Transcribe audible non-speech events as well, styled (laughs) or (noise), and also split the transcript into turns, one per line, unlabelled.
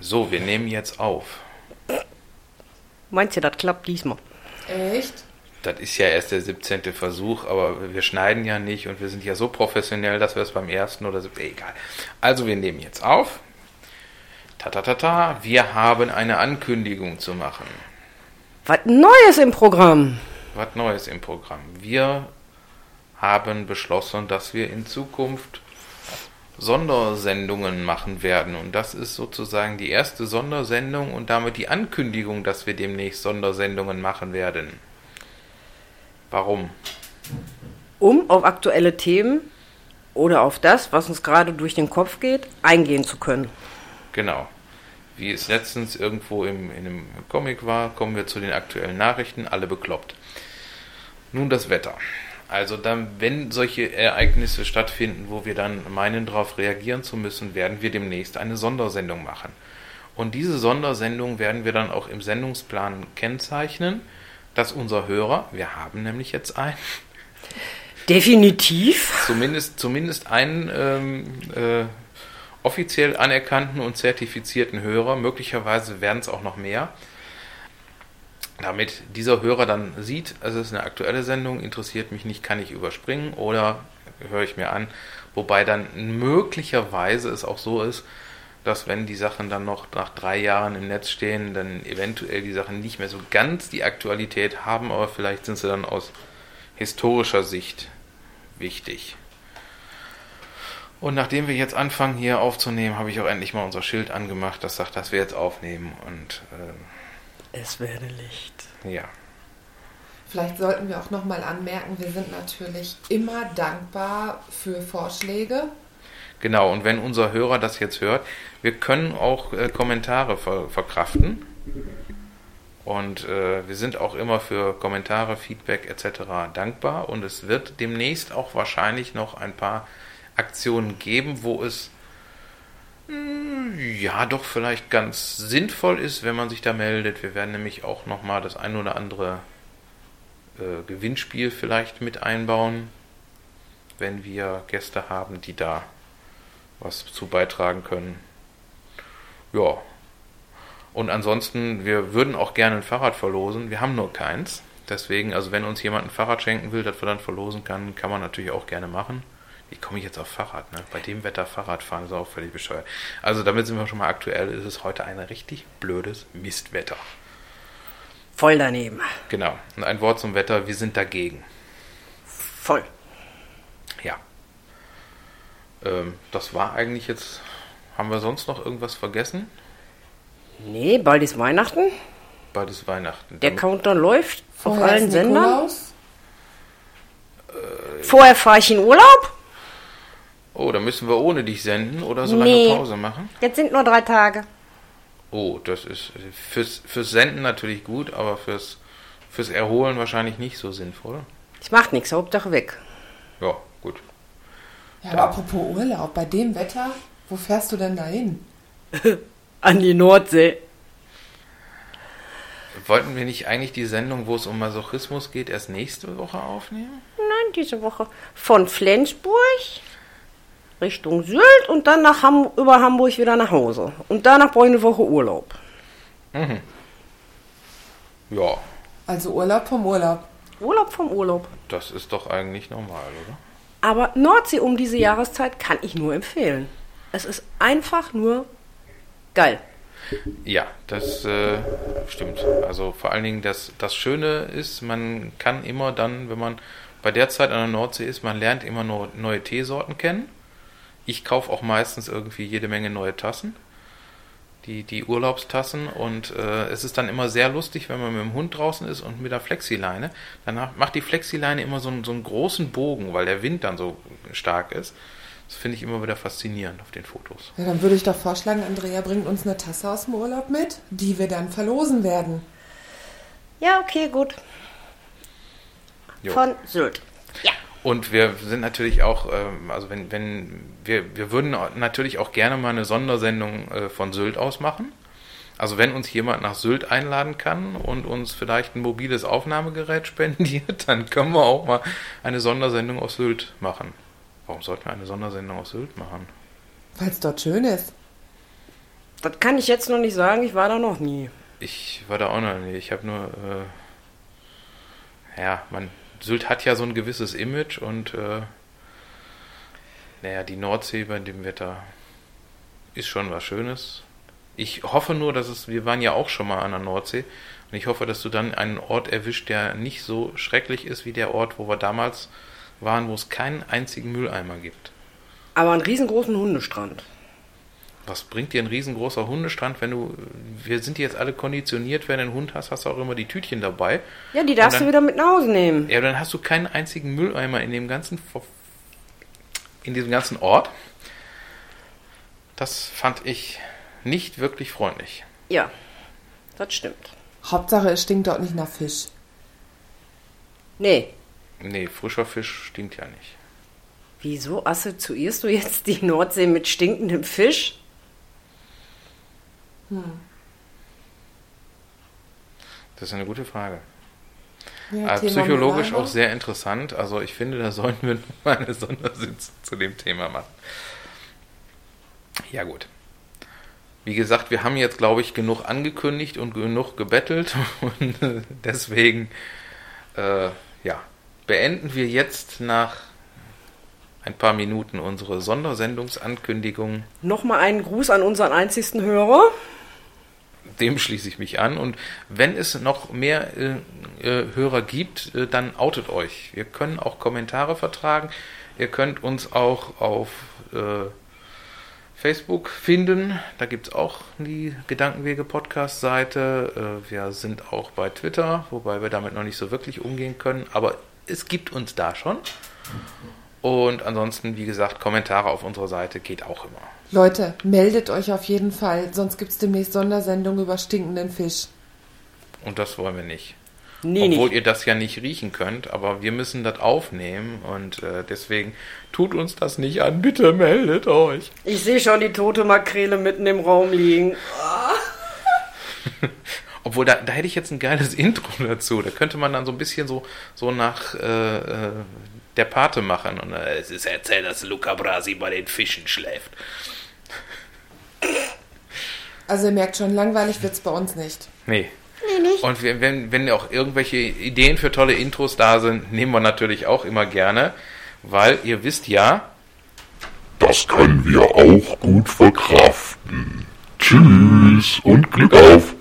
So, wir nehmen jetzt auf.
Meinst du, das klappt diesmal?
Echt?
Das ist ja erst der 17. Versuch, aber wir schneiden ja nicht und wir sind ja so professionell, dass wir es beim ersten oder so. Egal. Also, wir nehmen jetzt auf. Ta ta ta ta. Wir haben eine Ankündigung zu machen.
Was Neues im Programm.
Was Neues im Programm. Wir haben beschlossen, dass wir in Zukunft Sondersendungen machen werden. Und das ist sozusagen die erste Sondersendung und damit die Ankündigung, dass wir demnächst Sondersendungen machen werden. Warum?
Um auf aktuelle Themen oder auf das, was uns gerade durch den Kopf geht, eingehen zu können.
Genau. Wie es letztens irgendwo im, in einem Comic war, kommen wir zu den aktuellen Nachrichten, alle bekloppt. Nun das Wetter. Also dann, wenn solche Ereignisse stattfinden, wo wir dann meinen, darauf reagieren zu müssen, werden wir demnächst eine Sondersendung machen. Und diese Sondersendung werden wir dann auch im Sendungsplan kennzeichnen, dass unser Hörer, wir haben nämlich jetzt einen,
Definitiv.
zumindest, zumindest einen ähm, äh, offiziell anerkannten und zertifizierten Hörer, möglicherweise werden es auch noch mehr, damit dieser Hörer dann sieht, es ist eine aktuelle Sendung, interessiert mich nicht, kann ich überspringen oder höre ich mir an. Wobei dann möglicherweise es auch so ist, dass wenn die Sachen dann noch nach drei Jahren im Netz stehen, dann eventuell die Sachen nicht mehr so ganz die Aktualität haben, aber vielleicht sind sie dann aus historischer Sicht wichtig. Und nachdem wir jetzt anfangen hier aufzunehmen, habe ich auch endlich mal unser Schild angemacht, das sagt, dass wir jetzt aufnehmen und äh,
Es werde Licht.
ja.
Vielleicht sollten wir auch nochmal anmerken, wir sind natürlich immer dankbar für Vorschläge.
Genau, und wenn unser Hörer das jetzt hört, wir können auch äh, Kommentare ver verkraften. Und äh, wir sind auch immer für Kommentare, Feedback etc. dankbar. Und es wird demnächst auch wahrscheinlich noch ein paar Aktionen geben, wo es ja doch vielleicht ganz sinnvoll ist, wenn man sich da meldet. Wir werden nämlich auch nochmal das ein oder andere äh, Gewinnspiel vielleicht mit einbauen, wenn wir Gäste haben, die da was zu beitragen können. Ja. Und ansonsten, wir würden auch gerne ein Fahrrad verlosen. Wir haben nur keins. Deswegen, also wenn uns jemand ein Fahrrad schenken will, das wir dann verlosen kann, kann man natürlich auch gerne machen. Wie komme ich jetzt auf Fahrrad? Ne? Bei dem Wetter Fahrrad fahren ist auch völlig bescheuert. Also damit sind wir schon mal aktuell. Es ist heute ein richtig blödes Mistwetter.
Voll daneben.
Genau. Und ein Wort zum Wetter. Wir sind dagegen.
Voll.
Ja. Ähm, das war eigentlich jetzt. Haben wir sonst noch irgendwas vergessen?
Nee, bald ist Weihnachten.
Bald ist Weihnachten.
Der
Damit-
Countdown läuft
Vorher
auf allen Sendern.
Nikolaus.
Vorher fahre ich in Urlaub.
Oh, da müssen wir ohne dich senden oder so lange
Nee.
Pause machen?
Jetzt sind nur drei Tage.
Oh, das ist fürs, fürs Senden natürlich gut, aber fürs, fürs Erholen wahrscheinlich nicht so sinnvoll.
Das macht nichts, Hauptsache weg.
Ja, gut.
Ja, aber apropos Urlaub, bei dem Wetter, wo fährst du denn dahin? (laughs)
An die Nordsee.
Wollten wir nicht eigentlich die Sendung, wo es um Masochismus geht, erst nächste Woche aufnehmen?
Nein, diese Woche von Flensburg Richtung Sylt und dann nach Ham über Hamburg wieder nach Hause. Und danach brauche ich eine Woche Urlaub.
Ja,
Also Urlaub vom Urlaub.
Urlaub vom Urlaub.
das ist doch eigentlich normal, oder?
Aber Nordsee um diese Jahreszeit kann ich nur empfehlen. Es ist einfach nur geil.
Ja, das äh, stimmt. Also vor allen Dingen, das, das Schöne ist, man kann immer dann, wenn man bei der Zeit an der Nordsee ist, man lernt immer nur neue Teesorten kennen. Ich kaufe auch meistens irgendwie jede Menge neue Tassen. Die, die Urlaubstassen und äh, es ist dann immer sehr lustig, wenn man mit dem Hund draußen ist und mit der Flexileine. Danach macht die Flexileine immer so einen, so einen großen Bogen, weil der Wind dann so stark ist. Das finde ich immer wieder faszinierend auf den Fotos.
Ja, dann würde ich doch vorschlagen, Andrea bringt uns eine Tasse aus dem Urlaub mit, die wir dann verlosen werden.
Ja, okay, gut.
Jo.
Von Sylt. Ja.
Und wir sind natürlich auch, ähm, also wenn, wenn, wir, wir würden natürlich auch gerne mal eine Sondersendung äh, von Sylt aus machen. Also wenn uns jemand nach Sylt einladen kann und uns vielleicht ein mobiles Aufnahmegerät (laughs) spendiert, dann können wir auch mal eine Sondersendung aus Sylt machen. Warum sollten wir eine Sondersendung aus Sylt machen?
Weil es dort schön ist.
Das kann ich jetzt noch nicht sagen, ich war da noch nie.
Ich war da auch noch nie. Ich habe nur, äh, ja, man, Sylt hat ja so ein gewisses Image und, äh, naja, die Nordsee bei dem Wetter ist schon was Schönes. Ich hoffe nur, dass es, wir waren ja auch schon mal an der Nordsee und ich hoffe, dass du dann einen Ort erwischt, der nicht so schrecklich ist wie der Ort, wo wir damals waren, wo es keinen einzigen Mülleimer gibt.
Aber einen riesengroßen Hundestrand.
Was bringt dir ein riesengroßer Hundestrand, wenn du, wir sind jetzt alle konditioniert, wenn du einen Hund hast, hast du auch immer die Tütchen dabei.
Ja, die darfst
dann-
du wieder mit nach Hause nehmen.
Ja, dann hast du keinen einzigen Mülleimer in dem ganzen, in diesem ganzen Ort. Das fand ich nicht wirklich freundlich.
Ja, das stimmt.
Hauptsache, es stinkt dort nicht nach Fisch.
Nee,
Nee, frischer Fisch stinkt ja nicht.
wieso assoziierst du jetzt die Nordsee mit stinkendem Fisch?
Das ist eine gute Frage.
Ja,
Äh, psychologisch auch sehr interessant. Also ich finde, da sollten wir (laughs) mal eine Sondersitzung zu dem Thema machen. Ja gut. Wie gesagt, wir haben jetzt, glaube ich, genug angekündigt und genug gebettelt. (laughs) Und äh, deswegen, äh, ja, beenden wir jetzt nach ein paar Minuten unsere Sondersendungsankündigung.
Nochmal einen Gruß an unseren einzigsten Hörer.
Dem schließe ich mich an. Und wenn es noch mehr äh, äh, Hörer gibt, äh, dann outet euch. Wir können auch Kommentare vertragen. Ihr könnt uns auch auf äh, Facebook finden. Da gibt es auch die Gedankenwege-Podcast-Seite. Äh, wir sind auch bei Twitter, wobei wir damit noch nicht so wirklich umgehen können. Aber es gibt uns da schon. Und ansonsten, wie gesagt, Kommentare auf unserer Seite geht auch immer.
Leute, meldet euch auf jeden Fall, sonst gibt es demnächst Sondersendungen über stinkenden Fisch.
Und das wollen wir nicht.
Nee,
Obwohl
nicht.
ihr das ja nicht riechen könnt, aber wir müssen das aufnehmen und äh, deswegen tut uns das nicht an. Bitte meldet euch.
Ich sehe schon die tote Makrele mitten im Raum liegen. (laughs)
Obwohl, da, da hätte ich jetzt ein geiles Intro dazu. Da könnte man dann so ein bisschen so, so nach äh, äh, der Pate machen. Und äh, es ist erzählt, dass Luca Brasi bei den Fischen schläft.
Also ihr merkt schon, langweilig wird's bei uns nicht.
Nee. Und wenn, wenn, wenn auch irgendwelche Ideen für tolle Intros da sind, nehmen wir natürlich auch immer gerne. Weil ihr wisst ja,
Das können wir auch gut verkraften. Tschüss und Glück auf!